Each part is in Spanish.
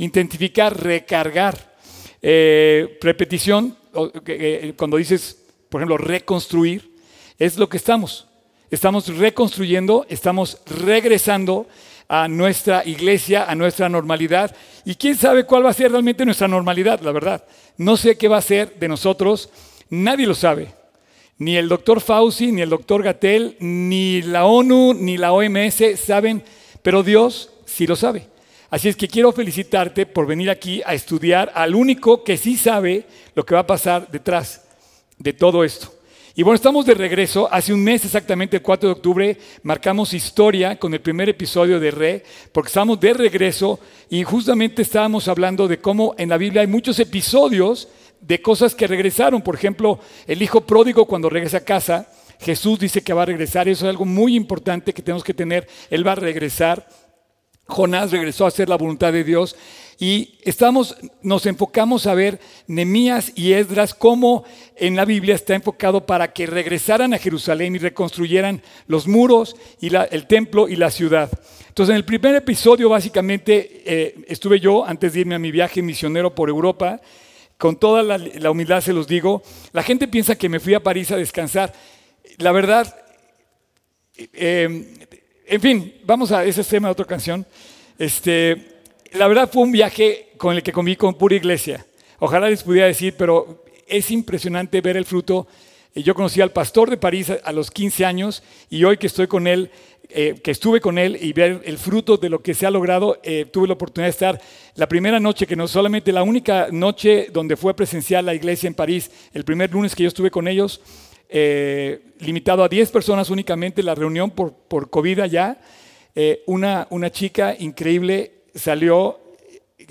intensificar, recargar. Eh, repetición, cuando dices, por ejemplo, reconstruir, es lo que estamos. Estamos reconstruyendo, estamos regresando a nuestra iglesia, a nuestra normalidad. Y quién sabe cuál va a ser realmente nuestra normalidad, la verdad. No sé qué va a ser de nosotros, nadie lo sabe. Ni el doctor Fauci, ni el doctor Gatel, ni la ONU, ni la OMS saben, pero Dios sí lo sabe. Así es que quiero felicitarte por venir aquí a estudiar al único que sí sabe lo que va a pasar detrás de todo esto. Y bueno, estamos de regreso. Hace un mes exactamente, el 4 de octubre, marcamos historia con el primer episodio de Re, porque estamos de regreso y justamente estábamos hablando de cómo en la Biblia hay muchos episodios de cosas que regresaron. Por ejemplo, el hijo pródigo cuando regresa a casa, Jesús dice que va a regresar. Eso es algo muy importante que tenemos que tener. Él va a regresar. Jonás regresó a hacer la voluntad de Dios. Y estamos, nos enfocamos a ver Nemías y Esdras, cómo en la Biblia está enfocado para que regresaran a Jerusalén y reconstruyeran los muros y el templo y la ciudad. Entonces, en el primer episodio, básicamente, eh, estuve yo antes de irme a mi viaje misionero por Europa. Con toda la, humildad se los digo, la gente piensa que me fui a París a descansar. La verdad, eh, en fin, vamos a ese tema de otra canción. Este, la verdad fue un viaje con el que comí con pura iglesia. Ojalá les pudiera decir, pero es impresionante ver el fruto. Eh, yo conocí al pastor de París a los 15 años y hoy que estoy con él, eh, que estuve con él y ver el fruto de lo que se ha logrado, eh, tuve la oportunidad de estar la primera noche, que no solamente la única noche donde fue presencial la iglesia en París, el primer lunes que yo estuve con ellos, limitado a 10 personas únicamente, la reunión por, por COVID allá, una, una chica increíble salió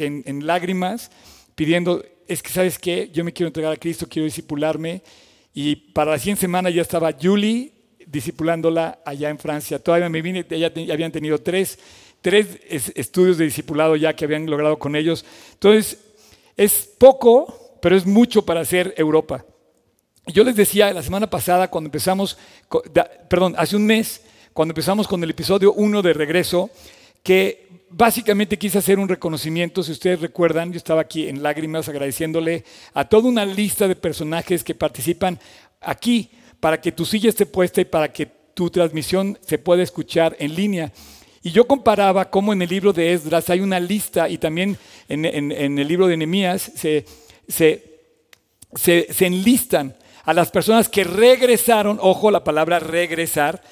en, lágrimas pidiendo, es que sabes qué, yo me quiero entregar a Cristo, quiero disipularme. Y para la 100 semanas ya estaba Julie disipulándola allá en Francia. Todavía me vine, ya, habían tenido tres, tres estudios de discipulado ya que habían logrado con ellos. Entonces, es poco, pero es mucho para hacer Europa. Yo les decía la semana pasada, cuando empezamos, perdón, hace un mes, cuando empezamos con el episodio 1 de regreso, que básicamente quise hacer un reconocimiento, si ustedes recuerdan, yo estaba aquí en lágrimas agradeciéndole a toda una lista de personajes que participan aquí para que tu silla esté puesta y para que tu transmisión se pueda escuchar en línea. Y yo comparaba cómo en el libro de Esdras hay una lista y también en, el libro de Nehemías se, se enlistan a las personas que regresaron, ojo la palabra regresar,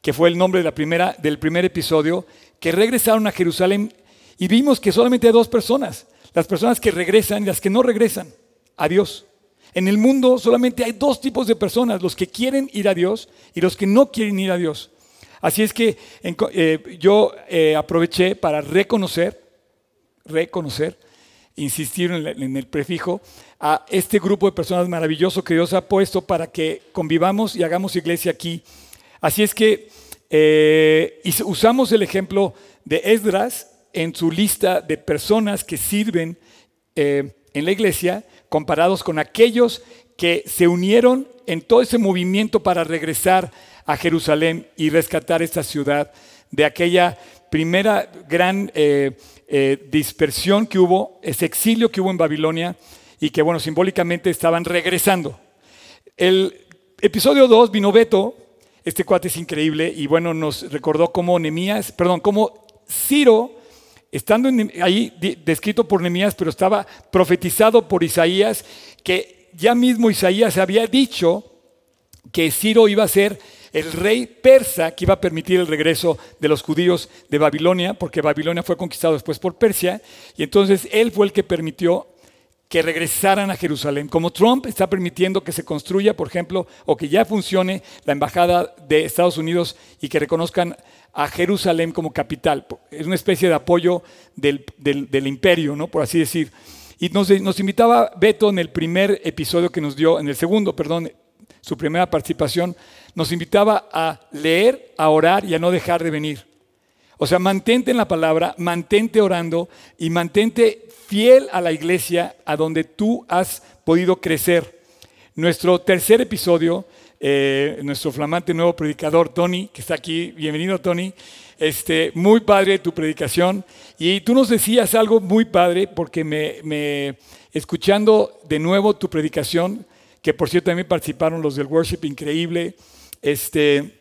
que fue el nombre de la primera, del primer episodio, que regresaron a Jerusalén y vimos que solamente hay dos personas, las personas que regresan y las que no regresan a Dios. En el mundo solamente hay dos tipos de personas, los que quieren ir a Dios y los que no quieren ir a Dios. Así es que eh, yo eh, aproveché para reconocer, reconocer, insistir en, el prefijo, a este grupo de personas maravilloso que Dios ha puesto para que convivamos y hagamos iglesia aquí. Así es que eh, usamos el ejemplo de Esdras en su lista de personas que sirven eh, en la iglesia, comparados con aquellos que se unieron en todo ese movimiento para regresar a Jerusalén y rescatar esta ciudad de aquella primera gran eh, dispersión que hubo, ese exilio que hubo en Babilonia y que, bueno, simbólicamente estaban regresando. El episodio 2 vino Beto este cuate es increíble y bueno, nos recordó cómo Nemías, perdón, cómo Ciro, estando ahí descrito por Nemías, pero estaba profetizado por Isaías, que ya mismo Isaías había dicho que Ciro iba a ser el rey persa que iba a permitir el regreso de los judíos de Babilonia, porque Babilonia fue conquistado después por Persia, y entonces él fue el que permitió que regresaran a Jerusalén. Como Trump está permitiendo que se construya, por ejemplo, o que ya funcione la embajada de Estados Unidos y que reconozcan a Jerusalén como capital. Es una especie de apoyo del, imperio, ¿no? por así decir. Y nos, nos, invitaba Beto en el primer episodio que nos dio, en el segundo, perdón, su primera participación, nos invitaba a leer, a orar y a no dejar de venir. O sea, mantente en la palabra, mantente orando y mantente fiel a la iglesia a donde tú has podido crecer. Nuestro tercer episodio eh, nuestro flamante nuevo predicador, Tony, que está aquí. Bienvenido, Tony. Este, muy padre tu predicación. Y tú nos decías algo muy padre, porque me, escuchando de nuevo tu predicación, que por cierto también participaron los del worship increíble, este,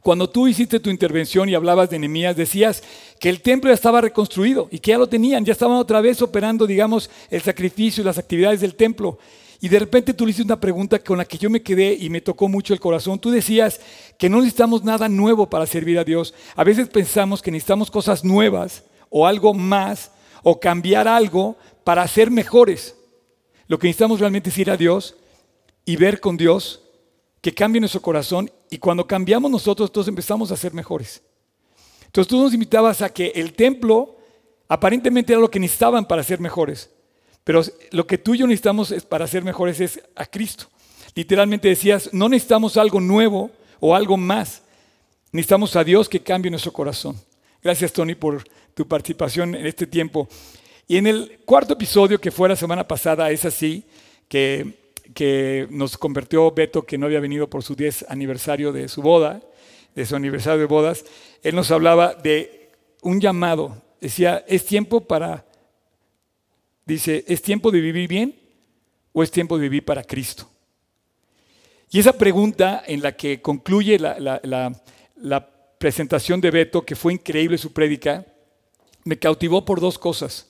cuando tú hiciste tu intervención y hablabas de Nehemías, decías que el templo ya estaba reconstruido y que ya lo tenían, ya estaban otra vez operando, digamos, el sacrificio y las actividades del templo. Y de repente tú le hiciste una pregunta con la que yo me quedé y me tocó mucho el corazón. Tú decías que no necesitamos nada nuevo para servir a Dios. A veces pensamos que necesitamos cosas nuevas o algo más o cambiar algo para ser mejores. Lo que necesitamos realmente es ir a Dios y ver con Dios que cambie nuestro corazón y cuando cambiamos nosotros, entonces empezamos a ser mejores. Entonces tú nos invitabas a que el templo aparentemente era lo que necesitaban para ser mejores. Pero lo que tú y yo necesitamos es, para ser mejores es a Cristo. Literalmente decías, no necesitamos algo nuevo o algo más. Necesitamos a Dios que cambie nuestro corazón. Gracias, Tony, por tu participación en este tiempo. Y en el cuarto episodio que fue la semana pasada, es así, que, que nos convirtió Beto, que no había venido por su 10 aniversario de su boda, de su aniversario de bodas, él nos hablaba de un llamado. Decía, es tiempo para Dice, ¿es tiempo de vivir bien o es tiempo de vivir para Cristo? Y esa pregunta en la que concluye la, presentación de Beto, que fue increíble su prédica, me cautivó por dos cosas.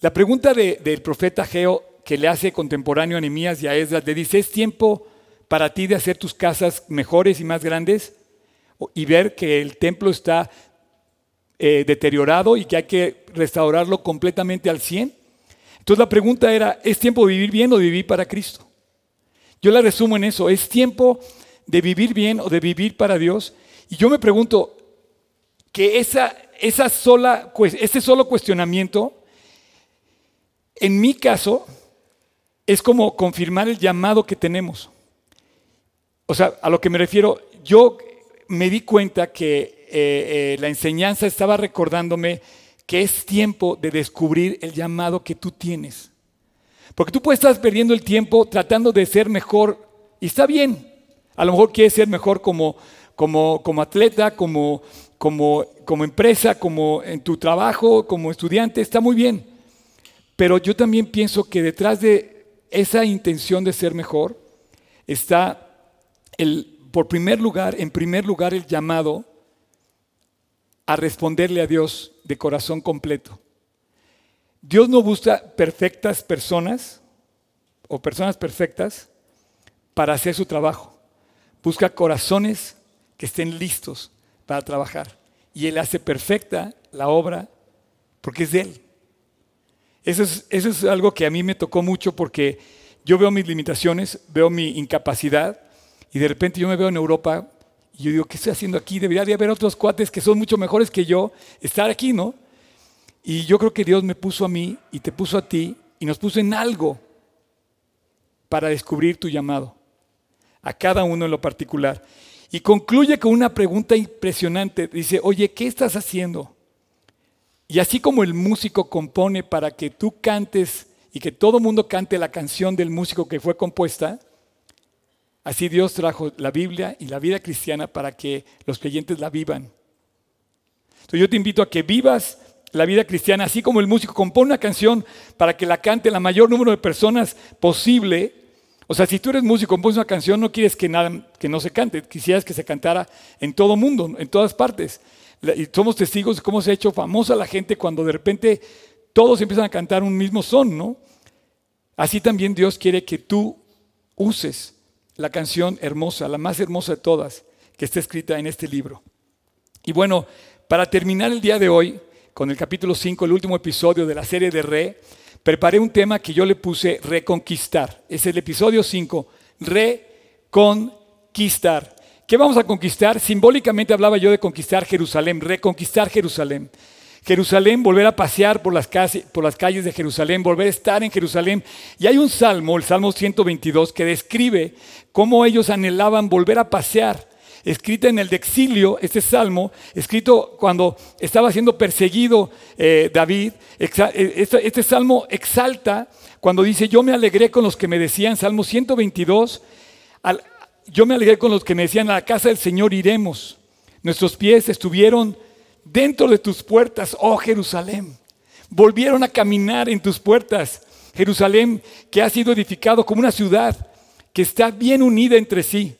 La pregunta del profeta Geo que le hace contemporáneo a Nehemías y a Esdras, le dice, ¿es tiempo para ti de hacer tus casas mejores y más grandes? Y ver que el templo está eh, deteriorado y que hay que restaurarlo completamente al 100. Entonces la pregunta era, ¿es tiempo de vivir bien o de vivir para Cristo? Yo la resumo en eso, ¿es tiempo de vivir bien o de vivir para Dios? Y yo me pregunto que esa, esa sola, ese solo cuestionamiento, en mi caso, es como confirmar el llamado que tenemos. O sea, a lo que me refiero, yo me di cuenta que eh, eh, la enseñanza estaba recordándome que es tiempo de descubrir el llamado que tú tienes. Porque tú puedes estar perdiendo el tiempo tratando de ser mejor, y está bien. A lo mejor quieres ser mejor como, como, como atleta, como, como, como empresa, como en tu trabajo, como estudiante, está muy bien. Pero yo también pienso que detrás de esa intención de ser mejor está el, por primer lugar, en primer lugar, el llamado a responderle a Dios de corazón completo. Dios no busca perfectas personas o personas perfectas para hacer su trabajo. Busca corazones que estén listos para trabajar. Y Él hace perfecta la obra porque es de Él. Eso es, algo que a mí me tocó mucho porque yo veo mis limitaciones, veo mi incapacidad y de repente yo me veo en Europa y yo digo, ¿qué estoy haciendo aquí? Debería de haber otros cuates que son mucho mejores que yo, estar aquí, ¿no? Y yo creo que Dios me puso a mí y te puso a ti y nos puso en algo para descubrir tu llamado, a cada uno en lo particular. Y concluye con una pregunta impresionante. Dice, oye, ¿qué estás haciendo? Y así como el músico compone para que tú cantes y que todo mundo cante la canción del músico que fue compuesta, Así Dios trajo la Biblia y la vida cristiana para que los creyentes la vivan. Entonces yo te invito a que vivas la vida cristiana, así como el músico compone una canción para que la cante la mayor número de personas posible. O sea, si tú eres músico, compones una canción, no quieres que, nada, que no se cante, quisieras que se cantara en todo mundo, en todas partes. Y somos testigos de cómo se ha hecho famosa la gente cuando de repente todos empiezan a cantar un mismo son, ¿no? Así también Dios quiere que tú uses la canción hermosa, la más hermosa de todas, que está escrita en este libro. Y bueno, para terminar el día de hoy, con el capítulo 5, el último episodio de la serie de Re, preparé un tema que yo le puse reconquistar. Es el episodio 5, reconquistar. ¿Qué vamos a conquistar? Simbólicamente hablaba yo de conquistar Jerusalén, reconquistar Jerusalén. Jerusalén, volver a pasear por las, calles de Jerusalén, volver a estar en Jerusalén. Y hay un salmo, el Salmo 122, que describe cómo ellos anhelaban volver a pasear. Escrita en el de exilio, este salmo, escrito cuando estaba siendo perseguido eh, David, eh, este, este, salmo exalta cuando dice, yo me alegré con los que me decían, Salmo 122, yo me alegré con los que me decían, a la casa del Señor iremos. Nuestros pies estuvieron dentro de tus puertas, oh Jerusalén. Volvieron a caminar en tus puertas. Jerusalén, que ha sido edificado como una ciudad que está bien unida entre sí.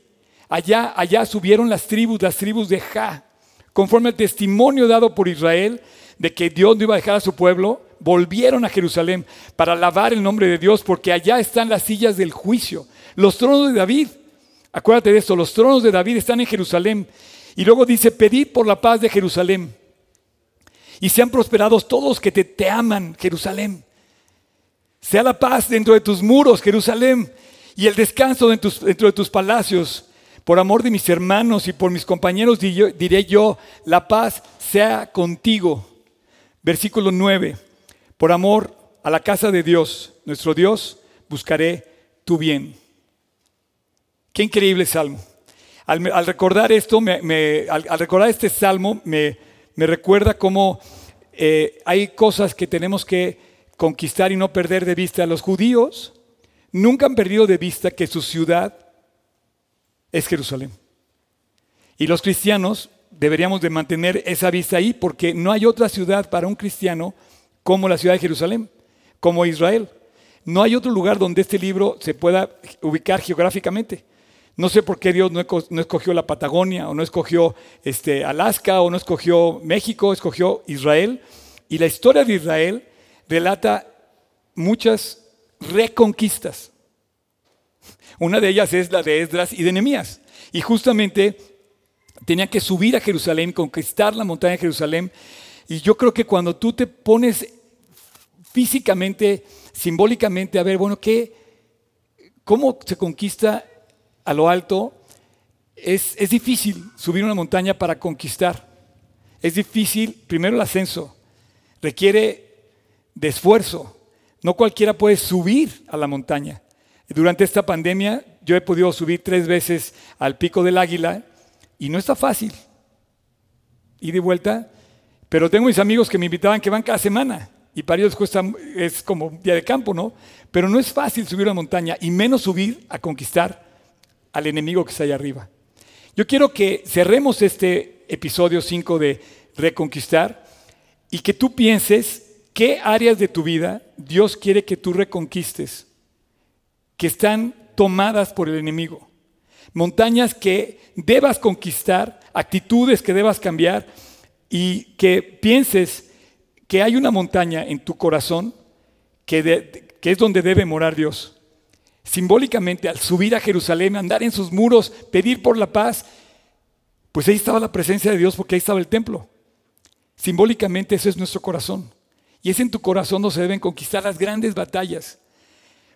Allá, allá subieron las tribus, las tribus de Ja, conforme al testimonio dado por Israel de que Dios no iba a dejar a su pueblo, volvieron a Jerusalén para alabar el nombre de Dios, porque allá están las sillas del juicio, los tronos de David. Acuérdate de esto, los tronos de David están en Jerusalén. Y luego dice, pedid por la paz de Jerusalén. Y sean prosperados todos que te, te aman, Jerusalén. Sea la paz dentro de tus muros, Jerusalén, y el descanso dentro, de tus palacios. Por amor de mis hermanos y por mis compañeros diré yo, la paz sea contigo. Versículo 9. Por amor a la casa de Dios, nuestro Dios, buscaré tu bien. Qué increíble salmo. Al, recordar esto, al, recordar este salmo, me, recuerda cómo eh, hay cosas que tenemos que conquistar y no perder de vista. Los judíos nunca han perdido de vista que su ciudad es Jerusalén. Y los cristianos deberíamos de mantener esa vista ahí porque no hay otra ciudad para un cristiano como la ciudad de Jerusalén, como Israel. No hay otro lugar donde este libro se pueda ubicar geográficamente. No sé por qué Dios no escogió la Patagonia o no escogió este, Alaska o no escogió México, escogió Israel. Y la historia de Israel relata muchas reconquistas. Una de ellas es la de Esdras y de Nehemías. Y justamente tenía que subir a Jerusalén, conquistar la montaña de Jerusalén. Y yo creo que cuando tú te pones físicamente, simbólicamente, a ver, bueno, ¿qué, ¿cómo se conquista a lo alto? Es, es difícil subir una montaña para conquistar. Es difícil, primero el ascenso, requiere de esfuerzo. No cualquiera puede subir a la montaña. Durante esta pandemia yo he podido subir tres veces al pico del águila y no está fácil. Y de vuelta. Pero tengo mis amigos que me invitaban que van cada semana y para ellos cuesta, es como un día de campo, ¿no? Pero no es fácil subir una montaña y menos subir a conquistar al enemigo que está allá arriba. Yo quiero que cerremos este episodio 5 de Reconquistar y que tú pienses ¿Qué áreas de tu vida Dios quiere que tú reconquistes? Que están tomadas por el enemigo. Montañas que debas conquistar, actitudes que debas cambiar y que pienses que hay una montaña en tu corazón que, que es donde debe morar Dios. Simbólicamente, al subir a Jerusalén, andar en sus muros, pedir por la paz, pues ahí estaba la presencia de Dios porque ahí estaba el templo. Simbólicamente ese es nuestro corazón. Y es en tu corazón donde se deben conquistar las grandes batallas.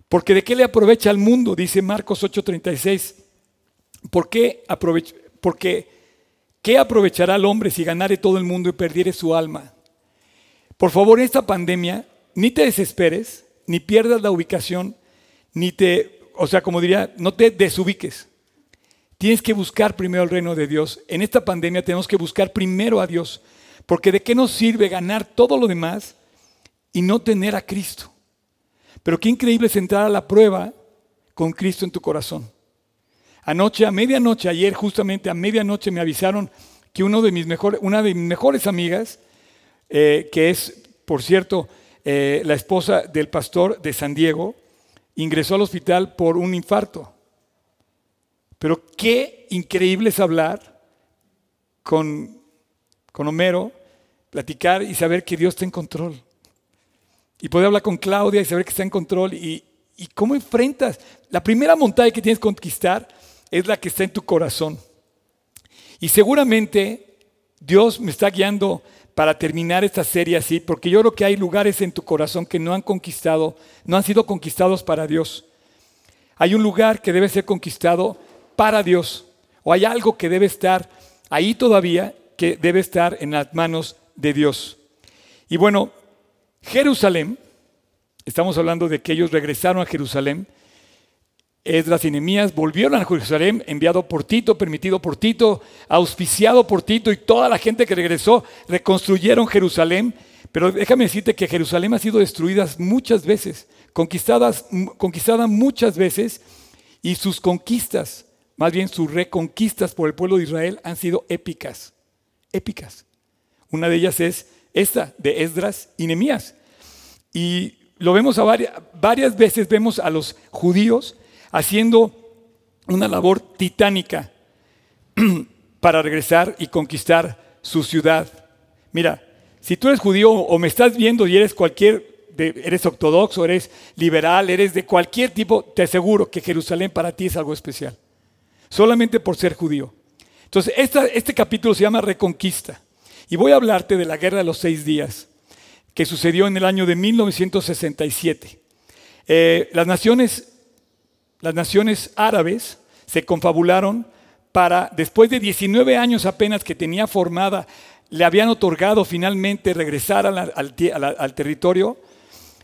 Porque de qué le aprovecha al mundo, dice Marcos 8:36. ¿Por qué porque qué aprovechará al hombre si ganare todo el mundo y perdiere su alma? Por favor, en esta pandemia, ni te desesperes, ni pierdas la ubicación, ni te, o sea, como diría, no te desubiques. Tienes que buscar primero el reino de Dios. En esta pandemia tenemos que buscar primero a Dios. Porque de qué nos sirve ganar todo lo demás y no tener a Cristo. Pero qué increíble es entrar a la prueba con Cristo en tu corazón. Anoche, a medianoche, ayer justamente a medianoche me avisaron que una de mis mejores amigas, eh, que es, por cierto, eh, la esposa del pastor de San Diego, ingresó al hospital por un infarto. Pero qué increíble es hablar con, con Homero, platicar y saber que Dios está en control. Y poder hablar con Claudia y saber que está en control. Y, cómo enfrentas. La primera montaña que tienes que conquistar es la que está en tu corazón. Y seguramente Dios me está guiando para terminar esta serie así, porque yo creo que hay lugares en tu corazón que no han conquistado, no han sido conquistados para Dios. Hay un lugar que debe ser conquistado para Dios, o hay algo que debe estar ahí todavía, que debe estar en las manos de Dios. Y bueno, Jerusalén, estamos hablando de que ellos regresaron a Jerusalén, Esdras y Nehemías volvieron a Jerusalén, enviado por Tito, permitido por Tito, auspiciado por Tito y toda la gente que regresó reconstruyeron Jerusalén. Pero déjame decirte que Jerusalén ha sido destruida muchas veces, conquistadas, conquistada muchas veces y sus conquistas más bien sus reconquistas por el pueblo de Israel han sido épicas, épicas. Una de ellas es esta, de Esdras y Nemías. Y lo vemos a varias, varias veces, vemos a los judíos haciendo una labor titánica para regresar y conquistar su ciudad. Mira, si tú eres judío o me estás viendo y eres cualquier, eres ortodoxo, eres liberal, eres de cualquier tipo, te aseguro que Jerusalén para ti es algo especial. Solamente por ser judío. Entonces, este capítulo se llama Reconquista. Y voy a hablarte de la Guerra de los Seis Días, que sucedió en el año de 1967. Eh, las, naciones, las naciones árabes se confabularon para, después de 19 años apenas que tenía formada, le habían otorgado finalmente regresar al, territorio.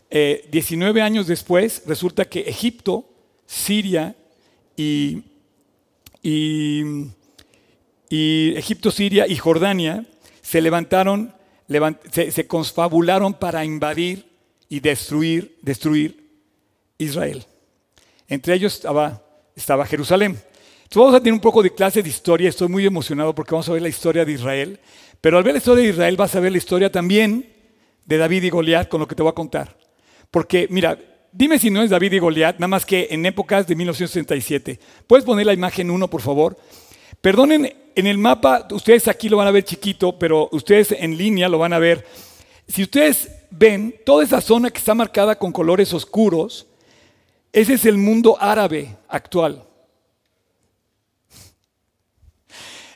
19 eh, años después, resulta que Egipto, Siria y, y, Egipto, Siria y Jordania se levantaron, se, confabularon para invadir y destruir, destruir Israel. Entre ellos estaba, Jerusalén. Entonces vamos a tener un poco de clase de historia, estoy muy emocionado porque vamos a ver la historia de Israel, pero al ver la historia de Israel vas a ver la historia también de David y Goliat con lo que te voy a contar. Porque mira, dime si no es David y Goliat, nada más que en épocas de 1967. ¿Puedes poner la imagen 1, por favor? Perdonen, en el mapa, ustedes aquí lo van a ver chiquito, pero ustedes en línea lo van a ver. Si ustedes ven toda esa zona que está marcada con colores oscuros, ese es el mundo árabe actual.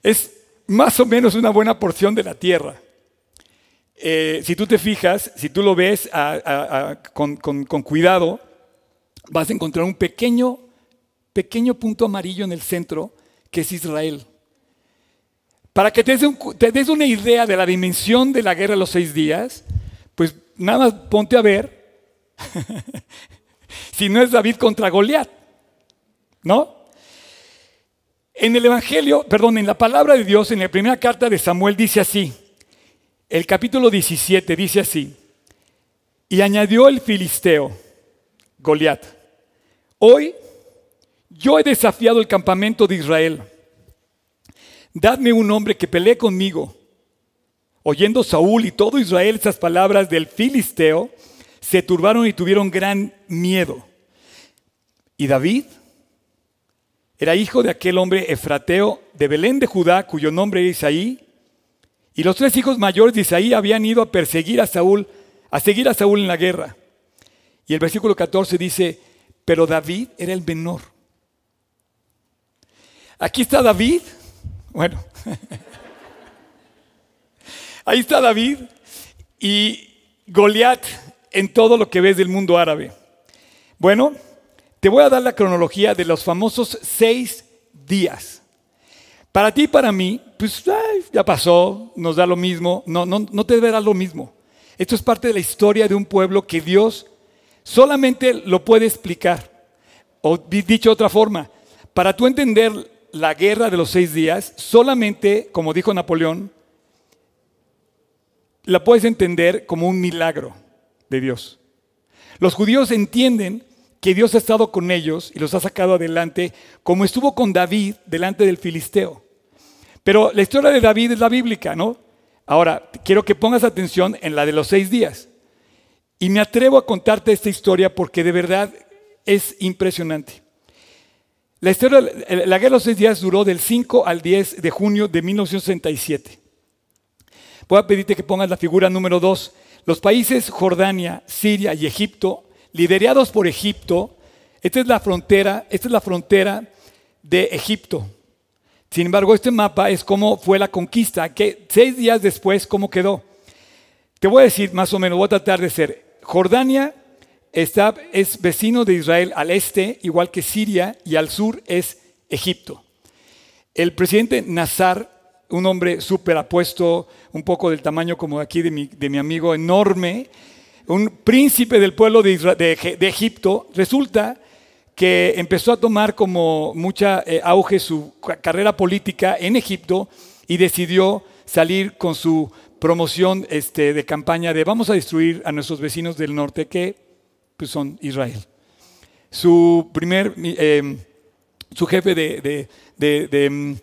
Es más o menos una buena porción de la tierra. Eh, si tú te fijas, si tú lo ves con, cuidado, vas a encontrar un pequeño, pequeño punto amarillo en el centro que es Israel. Para que te des, una idea de la dimensión de la guerra de los seis días, pues nada más ponte a ver si no es David contra Goliat, ¿no? En el Evangelio, perdón, en la palabra de Dios, en la primera carta de Samuel dice así, el capítulo 17 dice así, y añadió el filisteo, Goliat, hoy yo he desafiado el campamento de Israel. Dadme un hombre que pelee conmigo. Oyendo Saúl y todo Israel estas palabras del filisteo, se turbaron y tuvieron gran miedo. Y David era hijo de aquel hombre efrateo de Belén de Judá, cuyo nombre era Isaí. Y los tres hijos mayores de Isaí habían ido a perseguir a Saúl, a seguir a Saúl en la guerra. Y el versículo 14 dice, pero David era el menor Aquí está David. Bueno, ahí está David y Goliat en todo lo que ves del mundo árabe. Bueno, te voy a dar la cronología de los famosos seis días. Para ti y para mí, pues ya pasó, nos da lo mismo, no, no, no te dar lo mismo. Esto es parte de la historia de un pueblo que Dios solamente lo puede explicar. O dicho de otra forma, para tú entender la guerra de los seis días solamente, como dijo Napoleón, la puedes entender como un milagro de Dios. Los judíos entienden que Dios ha estado con ellos y los ha sacado adelante como estuvo con David delante del filisteo. Pero la historia de David es la bíblica, ¿no? Ahora, quiero que pongas atención en la de los seis días. Y me atrevo a contarte esta historia porque de verdad es impresionante. La guerra de los seis días duró del 5 al 10 de junio de 1967. Voy a pedirte que pongas la figura número 2. Los países Jordania, Siria y Egipto, liderados por Egipto, esta es la frontera, esta es la frontera de Egipto. Sin embargo, este mapa es cómo fue la conquista, que seis días después, cómo quedó. Te voy a decir más o menos, voy a tratar de ser. Jordania está, es vecino de Israel al este, igual que Siria, y al sur es Egipto. El presidente Nazar, un hombre súper apuesto, un poco del tamaño como aquí de mi, de mi amigo, enorme, un príncipe del pueblo de, de, Egipto, resulta que empezó a tomar como mucha eh, auge su carrera política en Egipto y decidió salir con su promoción este, de campaña de vamos a destruir a nuestros vecinos del norte que pues son Israel. Su primer, em, su jefe de, de,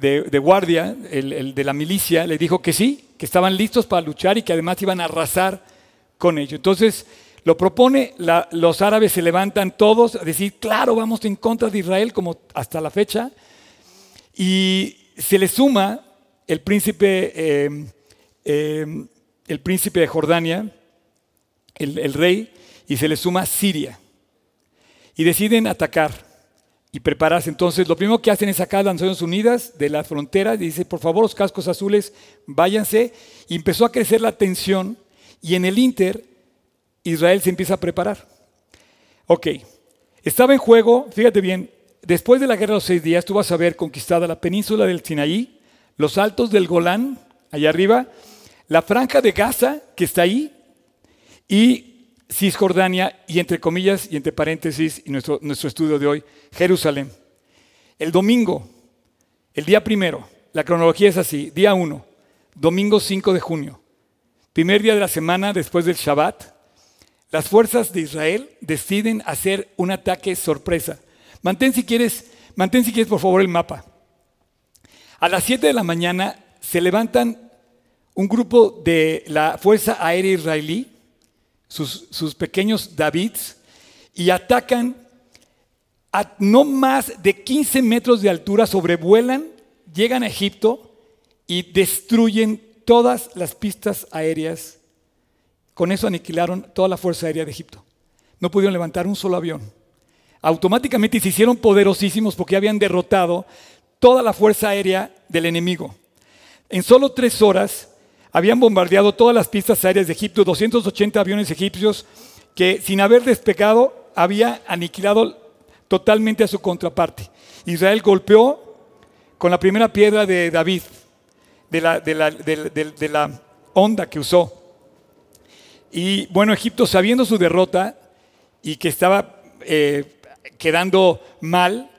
mm, guardia, el, de la milicia, le dijo que sí, que estaban listos para luchar y que además iban a arrasar con ello. Entonces lo propone, los árabes se levantan todos a decir, claro, vamos en contra de Israel como hasta la fecha, y se le suma el príncipe, eh, eh, el príncipe de Jordania, el, rey, y se le suma Siria. Y deciden atacar y prepararse. Entonces, lo primero que hacen es sacar a las Naciones Unidas de la frontera y dice, por favor, los cascos azules, váyanse. Y empezó a crecer la tensión y en el Inter, Israel se empieza a preparar. Ok, estaba en juego, fíjate bien, después de la guerra de los seis días, tú vas a ver conquistada la península del Sinaí, los altos del Golán, allá arriba, la franja de Gaza, que está ahí, y Cisjordania, y entre comillas y entre paréntesis, y nuestro, nuestro estudio de hoy, Jerusalén. El domingo, el día primero, la cronología es así, día uno, domingo 5 de junio, primer día de la semana después del Shabbat, las fuerzas de Israel deciden hacer un ataque sorpresa. Mantén si quieres, mantén si quieres por favor el mapa. A las 7 de la mañana se levantan un grupo de la Fuerza Aérea Israelí, sus, pequeños Davids, y atacan a no más de 15 metros de altura, sobrevuelan, llegan a Egipto y destruyen todas las pistas aéreas. Con eso aniquilaron toda la Fuerza Aérea de Egipto. No pudieron levantar un solo avión. Automáticamente se hicieron poderosísimos porque habían derrotado toda la Fuerza Aérea del enemigo. En solo tres horas habían bombardeado todas las pistas aéreas de Egipto, 280 aviones egipcios que sin haber despegado había aniquilado totalmente a su contraparte. Israel golpeó con la primera piedra de David, de la, onda que usó. Y bueno, Egipto sabiendo su derrota y que estaba eh, quedando mal,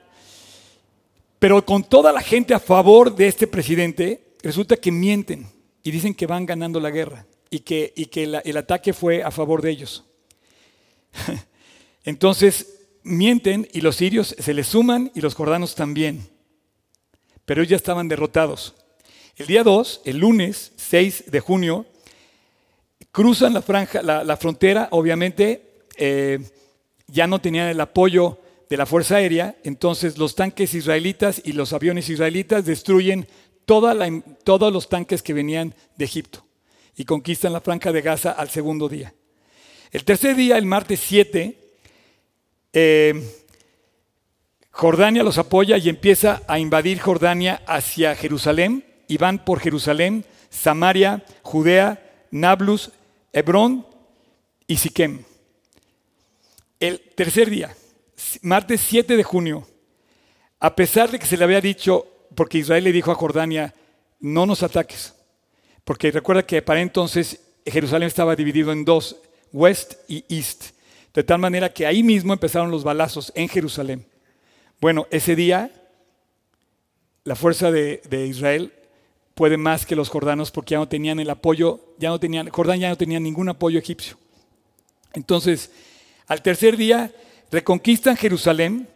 pero con toda la gente a favor de este presidente, resulta que mienten y dicen que van ganando la guerra y que, el ataque fue a favor de ellos. Entonces mienten y los sirios se les suman y los jordanos también. Pero ellos ya estaban derrotados. El día 2, el lunes 6 de junio, cruzan la, frontera, obviamente eh, ya no tenían el apoyo de la Fuerza Aérea, entonces los tanques israelitas y los aviones israelitas destruyen todos los tanques que venían de Egipto y conquistan la franja de Gaza al segundo día. El tercer día, el martes 7, eh, Jordania los apoya y empieza a invadir Jordania hacia Jerusalén y van por Jerusalén, Samaria, Judea, Nablus, Hebrón y Siquem. El tercer día, martes 7 de junio, a pesar de que se le había dicho porque Israel le dijo a Jordania, no nos ataques. Porque recuerda que para entonces Jerusalén estaba dividido en dos, West y East. De tal manera que ahí mismo empezaron los balazos en Jerusalén. Bueno, ese día la fuerza de, Israel puede más que los jordanos porque ya no tenían el apoyo, ya no tenían, Jordán ya no tenía ningún apoyo egipcio. Entonces, al tercer día reconquistan Jerusalén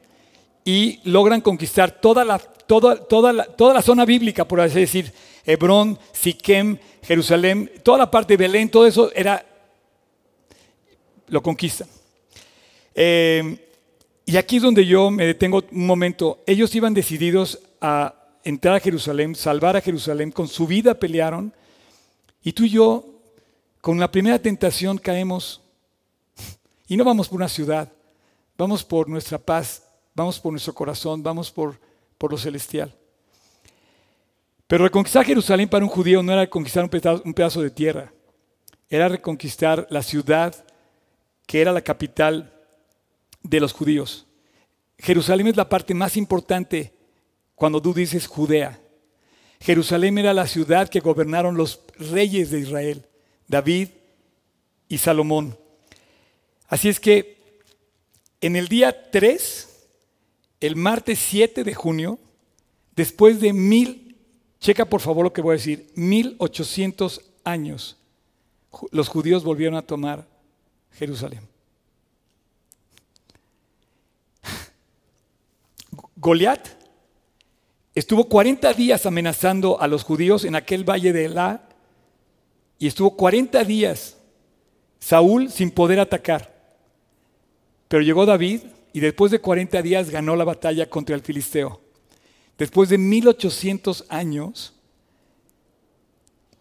y logran conquistar toda la toda, toda, toda la zona bíblica, por así decir, Hebrón, Siquem, Jerusalén, toda la parte de Belén, todo eso era, lo conquistan. Eh, y aquí es donde yo me detengo un momento. Ellos iban decididos a entrar a Jerusalén, salvar a Jerusalén, con su vida pelearon, y tú y yo, con la primera tentación caemos, y no vamos por una ciudad, vamos por nuestra paz, vamos por nuestro corazón, vamos por por lo celestial. Pero reconquistar Jerusalén para un judío no era conquistar un pedazo, de tierra, era reconquistar la ciudad que era la capital de los judíos. Jerusalén es la parte más importante cuando tú dices Judea. Jerusalén era la ciudad que gobernaron los reyes de Israel, David y Salomón. Así es que en el día 3 el martes 7 de junio, después de mil, checa por favor lo que voy a decir, 1800 años, los judíos volvieron a tomar Jerusalén. Goliat estuvo 40 días amenazando a los judíos en aquel valle de Elá y estuvo 40 días Saúl sin poder atacar. Pero llegó David y después de 40 días ganó la batalla contra el filisteo. Después de 1800 años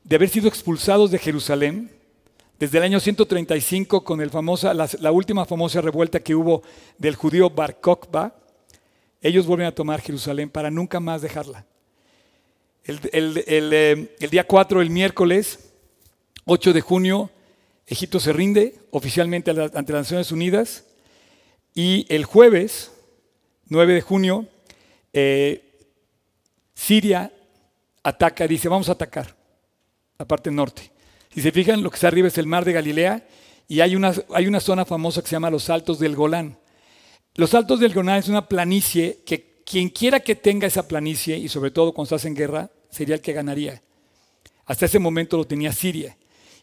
de haber sido expulsados de Jerusalén, desde el año 135 con el famosa, la, última famosa revuelta que hubo del judío Bar Kokhba, ellos vuelven a tomar Jerusalén para nunca más dejarla. El, eh, día 4, el miércoles 8 de junio, Egipto se rinde oficialmente ante las Naciones Unidas y el jueves 9 de junio, eh, Siria ataca, dice, vamos a atacar la parte norte. Si se fijan, lo que está arriba es el mar de Galilea y hay una, hay una zona famosa que se llama los Altos del Golán. Los Altos del Golán es una planicie que quien quiera que tenga esa planicie, y sobre todo cuando estás en guerra, sería el que ganaría. Hasta ese momento lo tenía Siria.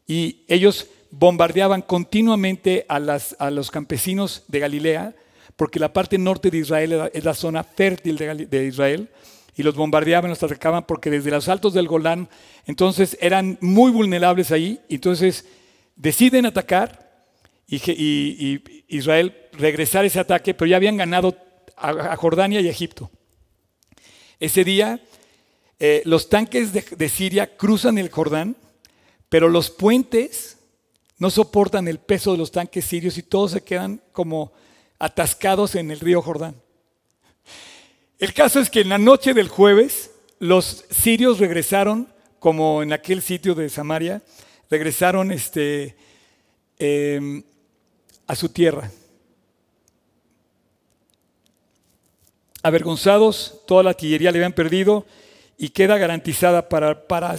Y ellos bombardeaban continuamente a, las, a los campesinos de Galilea, porque la parte norte de Israel es la zona fértil de, de Israel, y los bombardeaban, los atacaban porque desde los altos del Golán, entonces eran muy vulnerables ahí, entonces deciden atacar y, Israel regresar ese ataque, pero ya habían ganado a, Jordania y Egipto. Ese día eh, los tanques de Siria cruzan el Jordán, pero los puentes no soportan el peso de los tanques sirios y todos se quedan como atascados en el río Jordán. El caso es que en la noche del jueves los sirios regresaron, como en aquel sitio de Samaria, regresaron este, em, a su tierra. Avergonzados, toda la artillería le habían perdido y queda garantizada para, para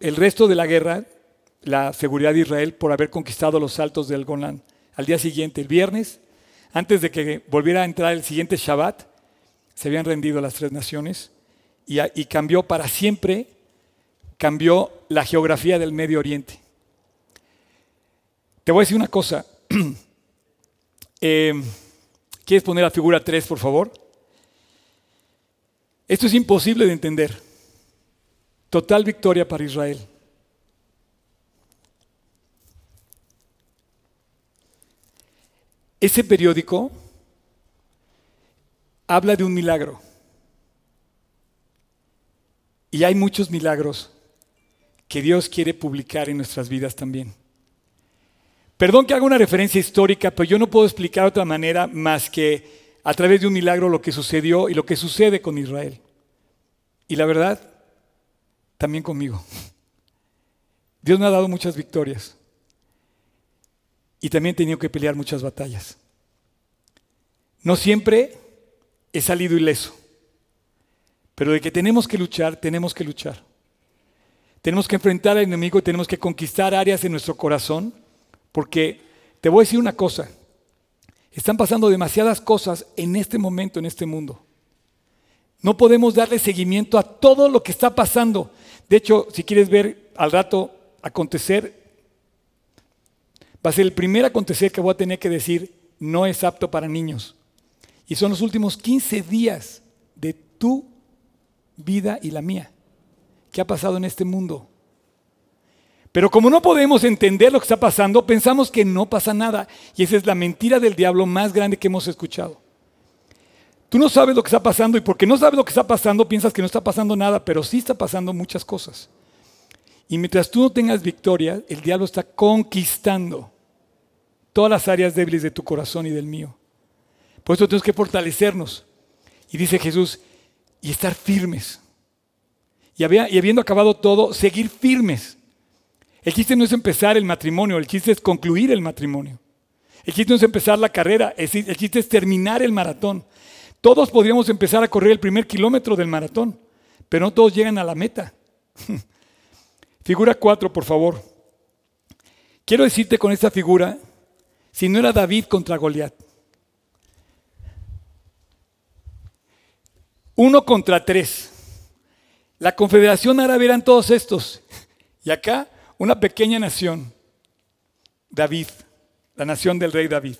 el resto de la guerra la seguridad de Israel por haber conquistado los altos del Golán. Al día siguiente, el viernes, antes de que volviera a entrar el siguiente Shabbat, se habían rendido las tres naciones y, cambió para siempre, cambió la geografía del Medio Oriente. Te voy a decir una cosa. Eh, ¿Quieres poner la figura 3, por favor? Esto es imposible de entender. Total victoria para Israel. Ese periódico habla de un milagro. Y hay muchos milagros que Dios quiere publicar en nuestras vidas también. Perdón que haga una referencia histórica, pero yo no puedo explicar de otra manera más que a través de un milagro lo que sucedió y lo que sucede con Israel. Y la verdad, también conmigo. Dios me ha dado muchas victorias. Y también he tenido que pelear muchas batallas. No siempre he salido ileso. Pero de que tenemos que luchar, tenemos que luchar. Tenemos que enfrentar al enemigo tenemos que conquistar áreas en nuestro corazón, porque te voy a decir una cosa, están pasando demasiadas cosas en este momento, en este mundo. No podemos darle seguimiento a todo lo que está pasando. De hecho, si quieres ver al rato acontecer, va a ser el primer acontecer que voy a tener que decir, no es apto para niños. Y son los últimos 15 días de tu vida y la mía. ¿Qué ha pasado en este mundo? Pero como no podemos entender lo que está pasando, pensamos que no pasa nada. Y esa es la mentira del diablo más grande que hemos escuchado. Tú no sabes lo que está pasando y porque no sabes lo que está pasando piensas que no está pasando nada, pero sí está pasando muchas cosas. Y mientras tú no tengas victoria, el diablo está conquistando todas las áreas débiles de tu corazón y del mío. Por eso tenemos que fortalecernos. Y dice Jesús, y estar firmes. Y, habiendo acabado todo, seguir firmes. El chiste no es empezar el matrimonio, el chiste es concluir el matrimonio. El chiste no es empezar la carrera, el chiste es terminar el maratón. Todos podríamos empezar a correr el primer kilómetro del maratón, pero no todos llegan a la meta. figura 4, por favor. Quiero decirte con esta figura, si no era David contra Goliat, Uno contra tres. La Confederación Árabe eran todos estos. Y acá una pequeña nación, David, la nación del rey David.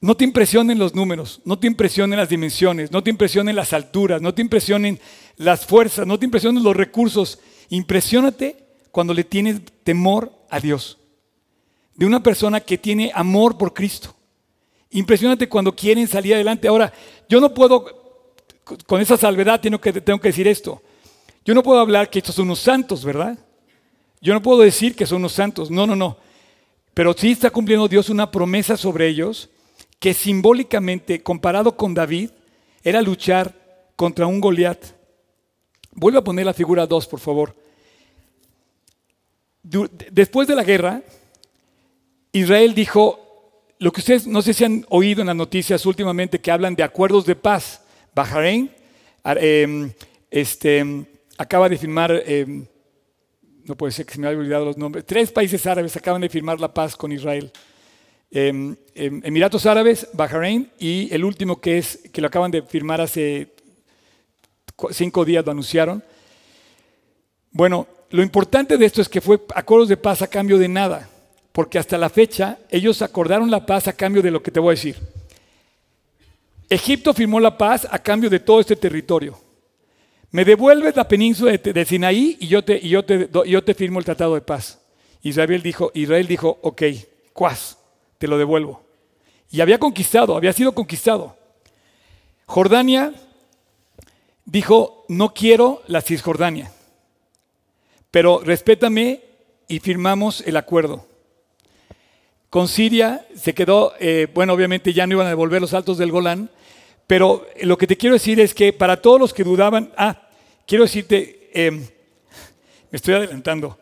No te impresionen los números, no te impresionen las dimensiones, no te impresionen las alturas, no te impresionen las fuerzas, no te impresionen los recursos. Impresiónate cuando le tienes temor a Dios. De una persona que tiene amor por Cristo. Impresionante cuando quieren salir adelante. Ahora, yo no puedo, con esa salvedad tengo que, decir esto. Yo no puedo hablar que estos son unos santos, ¿verdad? Yo no puedo decir que son unos santos. No, no, no. Pero sí está cumpliendo Dios una promesa sobre ellos que simbólicamente, comparado con David, era luchar contra un Goliat. Vuelve a poner la figura 2, por favor. Después de la guerra, Israel dijo, lo que ustedes no sé si han oído en las noticias últimamente que hablan de acuerdos de paz. Bahrein em, este, acaba de firmar, em, no puede ser que se me haya olvidado los nombres, tres países árabes acaban de firmar la paz con Israel. Em, Emiratos Árabes, Bahrein y el último que es que lo acaban de firmar hace cinco días, lo anunciaron. Bueno, lo importante de esto es que fue acuerdos de paz a cambio de nada, porque hasta la fecha ellos acordaron la paz a cambio de lo que te voy a decir. Egipto firmó la paz a cambio de todo este territorio. Me devuelves la península de, Sinaí y yo te, y yo te, yo te firmo el tratado de paz. Israel dijo, Israel dijo, ok, cuas te lo devuelvo. Y había conquistado, había sido conquistado. Jordania dijo, no quiero la Cisjordania, pero respétame y firmamos el acuerdo. Con Siria se quedó, eh, bueno, obviamente ya no iban a devolver los altos del Golán, pero lo que te quiero decir es que para todos los que dudaban, ah, quiero decirte, eh, me estoy adelantando,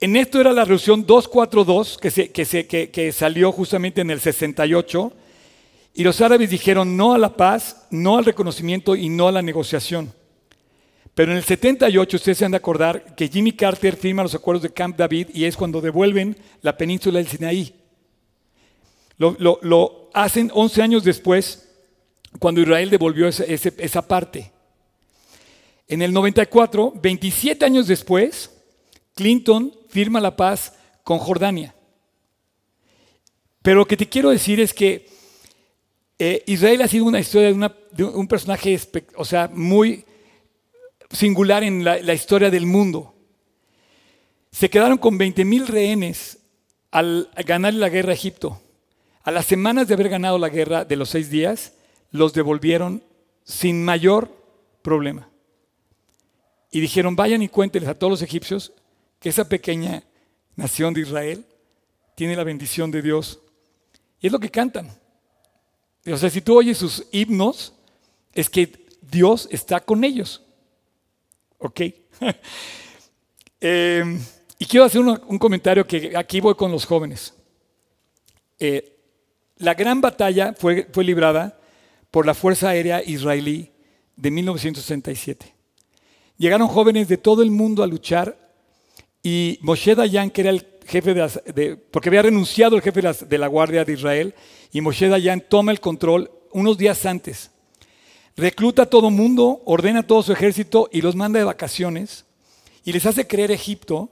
en esto era la resolución 242 que, se, que, que, salió justamente en el 68 y los árabes dijeron no a la paz, no al reconocimiento y no a la negociación. Pero en el 78 ustedes se han de acordar que Jimmy Carter firma los acuerdos de Camp David y es cuando devuelven la península del Sinaí. Lo, hacen 11 años después, cuando Israel devolvió esa parte. En el 94, 27 años después, Clinton firma la paz con Jordania. Pero lo que te quiero decir es que eh, Israel ha sido una historia de, un personaje, o sea, muy singular en la, la historia del mundo. Se quedaron con 20 mil rehenes al ganar la guerra a Egipto. A las semanas de haber ganado la guerra de los seis días, los devolvieron sin mayor problema. Y dijeron, vayan y cuéntenles a todos los egipcios que esa pequeña nación de Israel tiene la bendición de Dios. Y es lo que cantan. O sea, si tú oyes sus himnos, es que Dios está con ellos. ¿Ok? Em, y quiero hacer un, comentario que aquí voy con los jóvenes. Eh, la gran batalla fue, fue librada por la Fuerza Aérea Israelí de 1967. Llegaron jóvenes de todo el mundo a luchar y Moshe Dayan, que era el jefe de, porque había renunciado el jefe de la, Guardia de Israel, y Moshe Dayan toma el control unos días antes. Recluta a todo mundo, ordena a todo su ejército y los manda de vacaciones y les hace creer Egipto,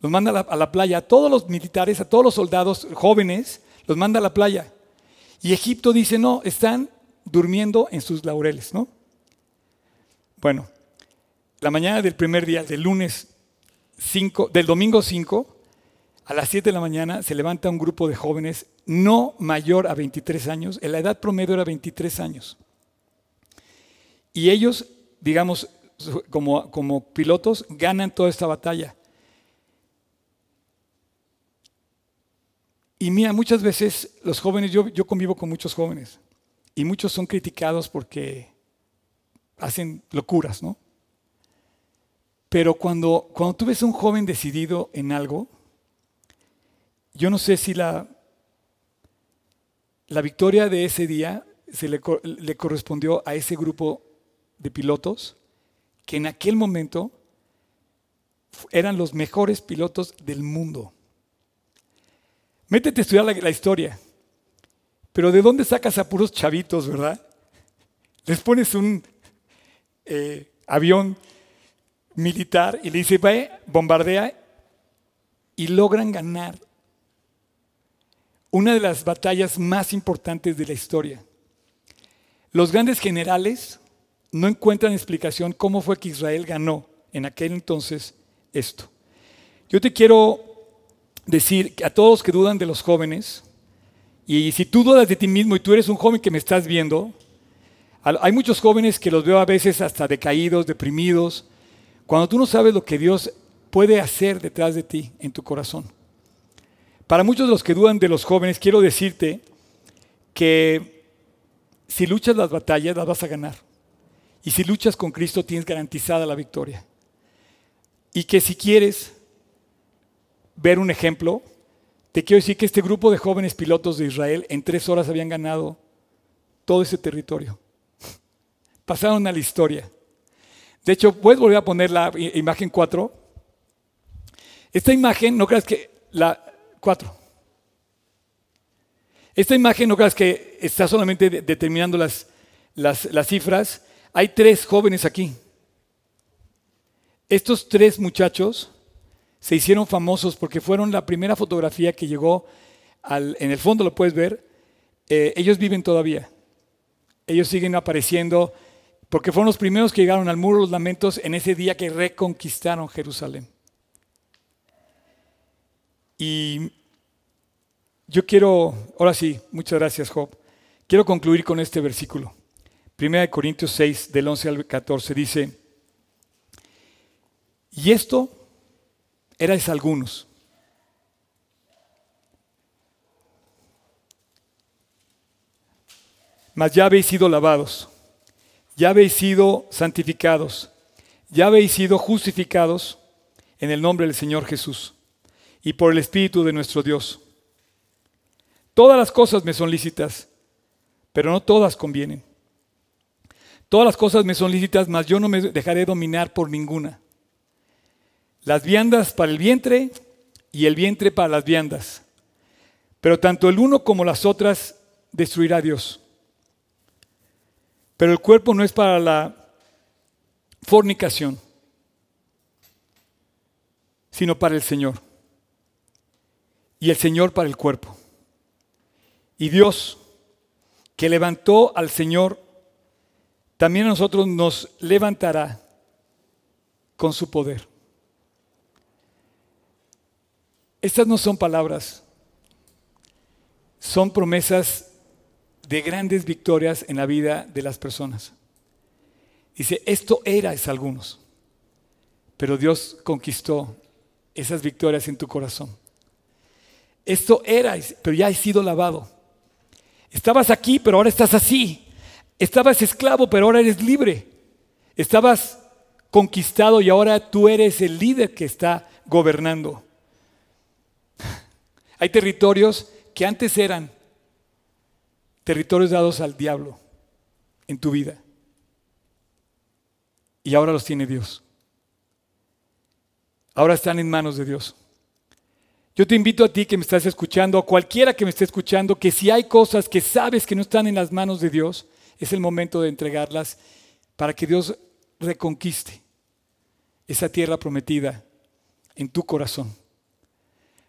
los manda a la, a la playa, a todos los militares, a todos los soldados jóvenes, los manda a la playa. Y Egipto dice, no, están durmiendo en sus laureles, ¿no? Bueno, la mañana del primer día, del lunes del domingo 5, a las 7 de la mañana, se levanta un grupo de jóvenes no mayor a 23 años, la edad promedio era 23 años. Y ellos, digamos, como, como pilotos, ganan toda esta batalla. Y mira, muchas veces los jóvenes, yo, yo convivo con muchos jóvenes, y muchos son criticados porque hacen locuras, ¿no? Pero cuando, cuando tú ves a un joven decidido en algo, yo no sé si la, la victoria de ese día se le, correspondió a ese grupo de pilotos que en aquel momento eran los mejores pilotos del mundo. Métete a estudiar la, historia. Pero ¿de dónde sacas a puros chavitos, verdad? Les pones un eh, avión militar y le dice, ve, bombardea y logran ganar. Una de las batallas más importantes de la historia. Los grandes generales no encuentran explicación cómo fue que Israel ganó en aquel entonces esto. Yo te quiero decir a todos que dudan de los jóvenes, y si tú dudas de ti mismo y tú eres un joven que me estás viendo, hay muchos jóvenes que los veo a veces hasta decaídos, deprimidos, cuando tú no sabes lo que Dios puede hacer detrás de ti, en tu corazón. Para muchos de los que dudan de los jóvenes, quiero decirte que si luchas las batallas, las vas a ganar. Y si luchas con Cristo, tienes garantizada la victoria. Y que si quieres ver un ejemplo, te quiero decir que este grupo de jóvenes pilotos de Israel en tres horas habían ganado todo ese territorio. Pasaron a la historia. De hecho, puedes volver a poner la imagen 4. Esta imagen, no creas que la 4. Esta imagen, no creas que está solamente determinando las, las, las cifras. Hay tres jóvenes aquí. Estos tres muchachos se hicieron famosos porque fueron la primera fotografía que llegó al, en el fondo lo puedes ver, eh, ellos viven todavía. Ellos siguen apareciendo porque fueron los primeros que llegaron al muro de los lamentos en ese día que reconquistaron Jerusalén. Y yo quiero, ahora sí, muchas gracias Job, quiero concluir con este versículo. Primera de Corintios 6, del 11 al 14, dice, y esto erais algunos. Mas ya habéis sido lavados, ya habéis sido santificados, ya habéis sido justificados en el nombre del Señor Jesús y por el Espíritu de nuestro Dios. Todas las cosas me son lícitas, pero no todas convienen. Todas las cosas me son lícitas, mas yo no me dejaré dominar por ninguna. Las viandas para el vientre y el vientre para las viandas. Pero tanto el uno como las otras destruirá Dios. Pero el cuerpo no es para la fornicación, sino para el Señor y el Señor para el cuerpo. Y Dios, que levantó al Señor, también a nosotros nos levantará con su poder. Estas no son palabras, son promesas de grandes victorias en la vida de las personas. Dice, esto era es algunos, pero Dios conquistó esas victorias en tu corazón. Esto era, pero ya has sido lavado. Estabas aquí, pero ahora estás así. Estabas esclavo, pero ahora eres libre. Estabas conquistado y ahora tú eres el líder que está gobernando. Hay territorios que antes eran territorios dados al diablo en tu vida. Y ahora los tiene Dios. Ahora están en manos de Dios. Yo te invito a ti que me estás escuchando, a cualquiera que me esté escuchando, que si hay cosas que sabes que no están en las manos de Dios, es el momento de entregarlas para que Dios reconquiste esa tierra prometida en tu corazón.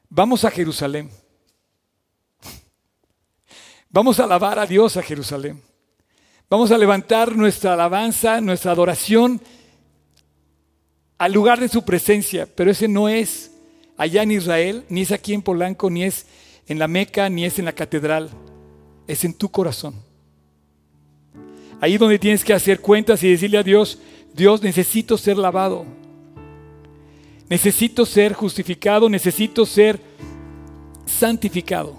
Vamos a Jerusalén. Vamos a alabar a Dios a Jerusalén. Vamos a levantar nuestra alabanza, nuestra adoración al lugar de su presencia, pero ese no es allá en Israel, ni es aquí en Polanco, ni es en la Meca, ni es en la catedral, es en tu corazón. Ahí donde tienes que hacer cuentas y decirle a Dios, Dios, necesito ser lavado, necesito ser justificado, necesito ser santificado.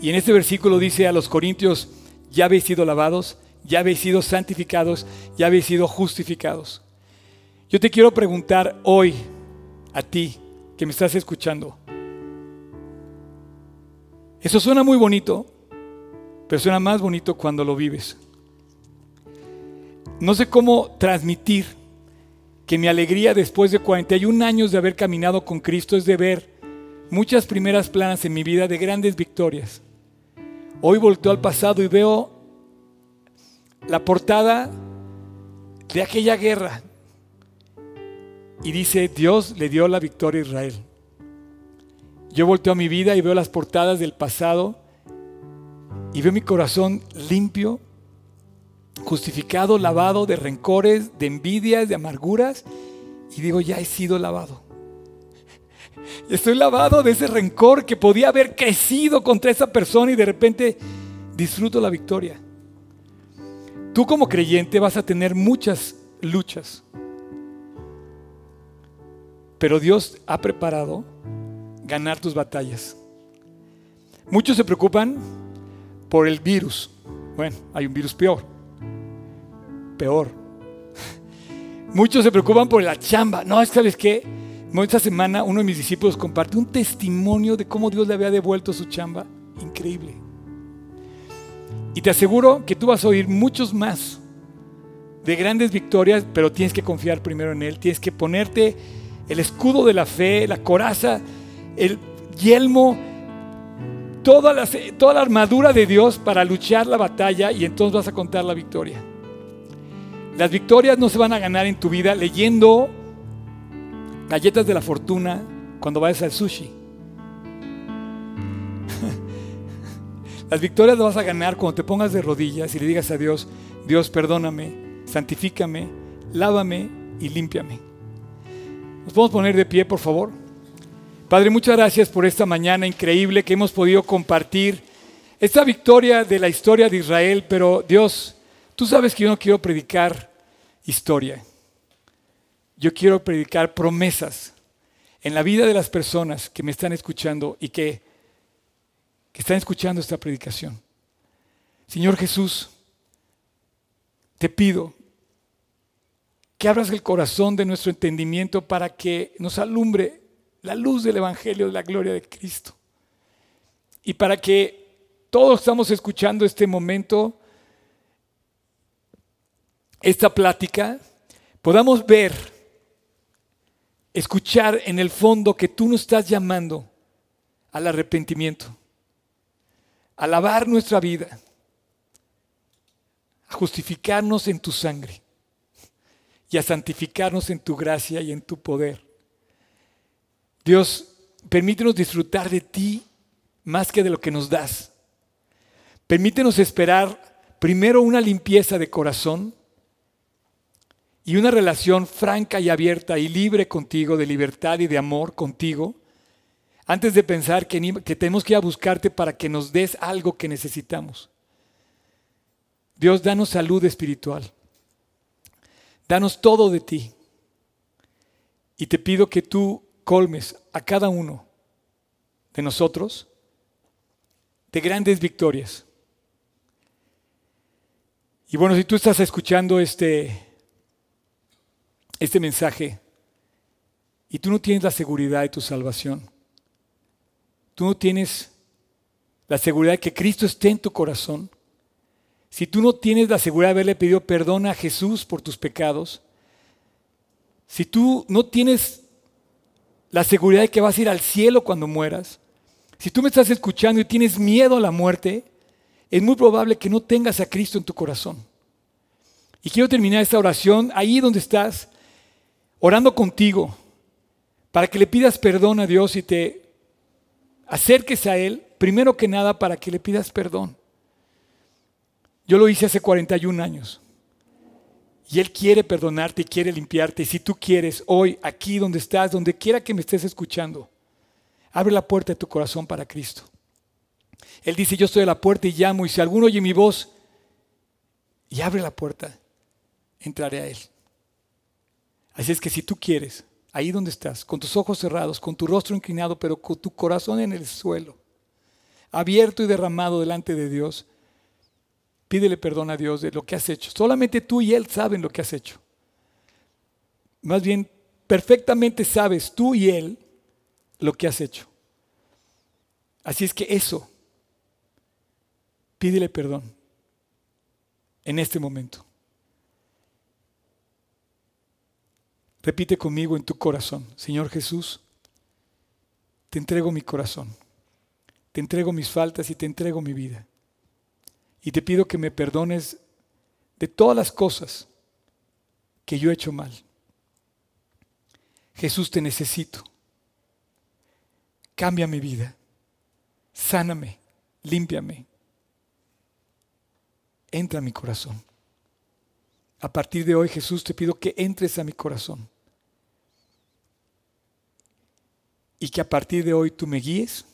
Y en este versículo dice a los corintios, ya habéis sido lavados, ya habéis sido santificados, ya habéis sido justificados. Yo te quiero preguntar hoy a ti, que me estás escuchando. Eso suena muy bonito, pero suena más bonito cuando lo vives. No sé cómo transmitir que mi alegría después de 41 años de haber caminado con Cristo es de ver muchas primeras planas en mi vida de grandes victorias. Hoy volteo al pasado y veo la portada de aquella guerra y dice, Dios le dio la victoria a Israel. Yo volteo a mi vida y veo las portadas del pasado y veo mi corazón limpio, justificado, lavado de rencores, de envidias, de amarguras. Y digo, ya he sido lavado. Estoy lavado de ese rencor que podía haber crecido contra esa persona y de repente disfruto la victoria. Tú como creyente vas a tener muchas luchas, pero Dios ha preparado ganar tus batallas. Muchos se preocupan por el virus. Bueno, hay un virus peor. Peor. Muchos se preocupan por la chamba. No, ¿sabes qué? Esta semana uno de mis discípulos compartió un testimonio de cómo Dios le había devuelto su chamba. Increíble. Y te aseguro que tú vas a oír muchos más de grandes victorias, pero tienes que confiar primero en Él. Tienes que ponerte el escudo de la fe, la coraza, el yelmo, toda la, toda la armadura de Dios para luchar la batalla y entonces vas a contar la victoria. Las victorias no se van a ganar en tu vida leyendo galletas de la fortuna cuando vayas al sushi. Las victorias las vas a ganar cuando te pongas de rodillas y le digas a Dios, Dios perdóname, santifícame, lávame y límpiame. Nos podemos poner de pie, por favor. Padre, muchas gracias por esta mañana increíble que hemos podido compartir esta victoria de la historia de Israel, pero Dios, tú sabes que yo no quiero predicar historia. Yo quiero predicar promesas en la vida de las personas que me están escuchando y que, que están escuchando esta predicación. Señor Jesús, te pido que abras el corazón de nuestro entendimiento para que nos alumbre la luz del Evangelio de la gloria de Cristo. Y para que todos estamos escuchando este momento, esta plática, podamos ver escuchar en el fondo que tú nos estás llamando al arrepentimiento, a lavar nuestra vida, a justificarnos en tu sangre y a santificarnos en tu gracia y en tu poder. Dios, permítenos disfrutar de ti más que de lo que nos das. Permítenos esperar primero una limpieza de corazón y una relación franca y abierta y libre contigo, de libertad y de amor contigo, antes de pensar que, tenemos que ir a buscarte para que nos des algo que necesitamos. Dios, danos salud espiritual. Danos todo de ti. Y te pido que tú colmes a cada uno de nosotros de grandes victorias. Y bueno, si tú estás escuchando este este mensaje y tú no tienes la seguridad de tu salvación, tú no tienes la seguridad de que Cristo esté en tu corazón, si tú no tienes la seguridad de haberle pedido perdón a Jesús por tus pecados, si tú no tienes la seguridad de que vas a ir al cielo cuando mueras, si tú me estás escuchando y tienes miedo a la muerte, es muy probable que no tengas a Cristo en tu corazón. Y quiero terminar esta oración ahí donde estás, orando contigo para que le pidas perdón a Dios y te acerques a Él, primero que nada para que le pidas perdón. Yo lo hice hace 41 años. Y Él quiere perdonarte y quiere limpiarte. Y si tú quieres, hoy, aquí donde estás, donde quiera que me estés escuchando, abre la puerta de tu corazón para Cristo. Él dice, yo estoy a la puerta y llamo. Y si alguno oye mi voz y abre la puerta, entraré a Él. Así es que si tú quieres, ahí donde estás, con tus ojos cerrados, con tu rostro inclinado, pero con tu corazón en el suelo, abierto y derramado delante de Dios, pídele perdón a Dios de lo que has hecho. Solamente tú y Él saben lo que has hecho. Más bien, perfectamente sabes tú y Él lo que has hecho. Así es que eso, pídele perdón en este momento. Repite conmigo en tu corazón, Señor Jesús, te entrego mi corazón, te entrego mis faltas y te entrego mi vida. Y te pido que me perdones de todas las cosas que yo he hecho mal. Jesús, te necesito. Cambia mi vida. Sáname. Límpiame. Entra a mi corazón. A partir de hoy, Jesús, te pido que entres a mi corazón. Y que a partir de hoy tú me guíes.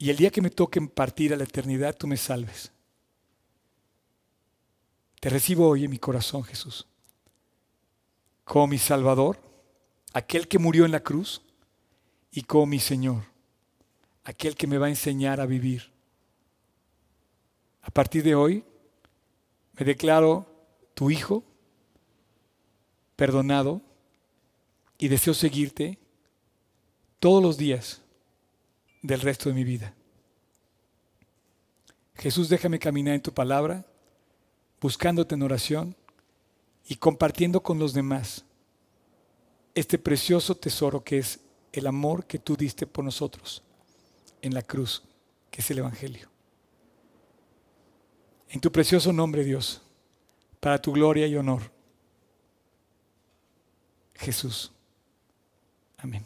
Y el día que me toque partir a la eternidad, tú me salves. Te recibo hoy en mi corazón, Jesús, como mi Salvador, aquel que murió en la cruz, y como mi Señor, aquel que me va a enseñar a vivir. A partir de hoy, me declaro tu Hijo, perdonado, y deseo seguirte todos los días del resto de mi vida. Jesús, déjame caminar en tu palabra, buscándote en oración y compartiendo con los demás este precioso tesoro que es el amor que tú diste por nosotros en la cruz, que es el Evangelio. En tu precioso nombre, Dios, para tu gloria y honor. Jesús. Amén.